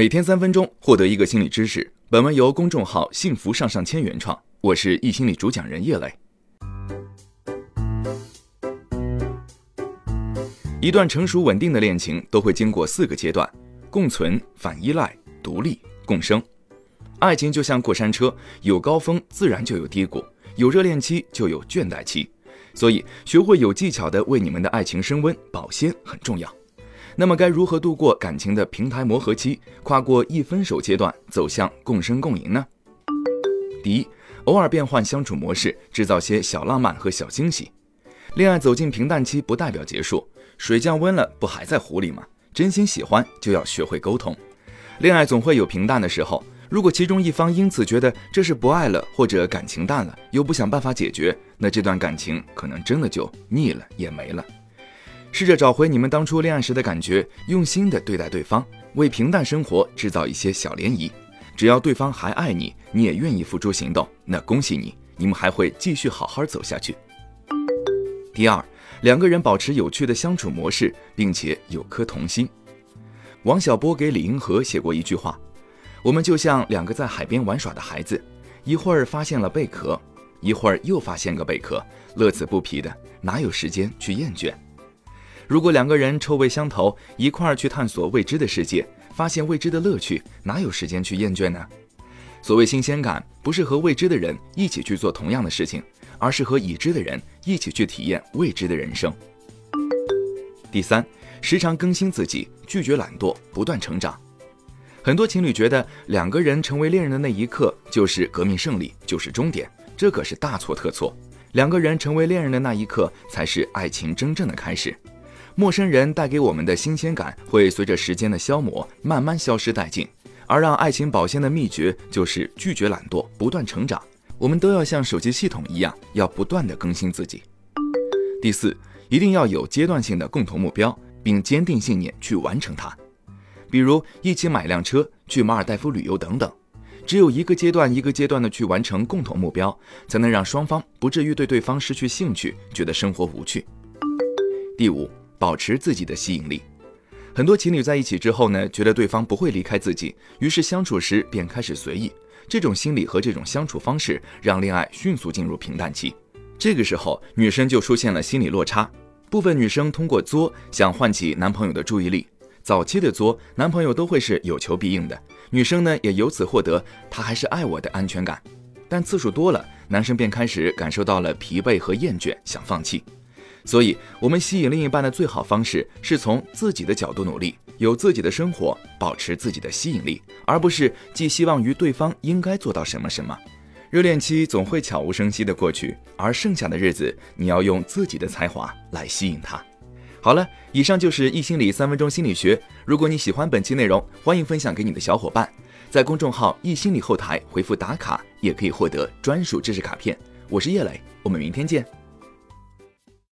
每天三分钟，获得一个心理知识。本文由公众号“幸福上上签”原创，我是易心理主讲人叶磊。一段成熟稳定的恋情都会经过四个阶段：共存、反依赖、独立、共生。爱情就像过山车，有高峰自然就有低谷，有热恋期就有倦怠期。所以，学会有技巧的为你们的爱情升温保鲜很重要。那么，该如何度过感情的平台磨合期，跨过易分手阶段，走向共生共赢呢？第一，偶尔变换相处模式，制造些小浪漫和小惊喜。恋爱走进平淡期不代表结束，水降温了不还在湖里吗？真心喜欢就要学会沟通。恋爱总会有平淡的时候，如果其中一方因此觉得这是不爱了，或者感情淡了，又不想办法解决，那这段感情可能真的就腻了也没了。试着找回你们当初恋爱时的感觉，用心的对待对方，为平淡生活制造一些小涟漪。只要对方还爱你，你也愿意付出行动，那恭喜你，你们还会继续好好走下去。第二，两个人保持有趣的相处模式，并且有颗童心。王小波给李银河写过一句话：“我们就像两个在海边玩耍的孩子，一会儿发现了贝壳，一会儿又发现个贝壳，乐此不疲的，哪有时间去厌倦？如果两个人臭味相投，一块儿去探索未知的世界，发现未知的乐趣，哪有时间去厌倦呢？所谓新鲜感，不是和未知的人一起去做同样的事情。”而是和已知的人一起去体验未知的人生。第三，时常更新自己，拒绝懒惰，不断成长。很多情侣觉得两个人成为恋人的那一刻就是革命胜利，就是终点，这可是大错特错。两个人成为恋人的那一刻才是爱情真正的开始。陌生人带给我们的新鲜感会随着时间的消磨慢慢消失殆尽，而让爱情保鲜的秘诀就是拒绝懒惰，不断成长。我们都要像手机系统一样，要不断的更新自己。第四，一定要有阶段性的共同目标，并坚定信念去完成它。比如一起买辆车，去马尔代夫旅游等等。只有一个阶段一个阶段的去完成共同目标，才能让双方不至于对对方失去兴趣，觉得生活无趣。第五，保持自己的吸引力。很多情侣在一起之后呢，觉得对方不会离开自己，于是相处时便开始随意。这种心理和这种相处方式，让恋爱迅速进入平淡期。这个时候，女生就出现了心理落差。部分女生通过作想唤起男朋友的注意力，早期的作，男朋友都会是有求必应的，女生呢也由此获得他还是爱我的安全感。但次数多了，男生便开始感受到了疲惫和厌倦，想放弃。所以，我们吸引另一半的最好方式，是从自己的角度努力。有自己的生活，保持自己的吸引力，而不是寄希望于对方应该做到什么什么。热恋期总会悄无声息的过去，而剩下的日子，你要用自己的才华来吸引他。好了，以上就是易心理三分钟心理学。如果你喜欢本期内容，欢迎分享给你的小伙伴，在公众号易心理后台回复打卡，也可以获得专属知识卡片。我是叶磊，我们明天见。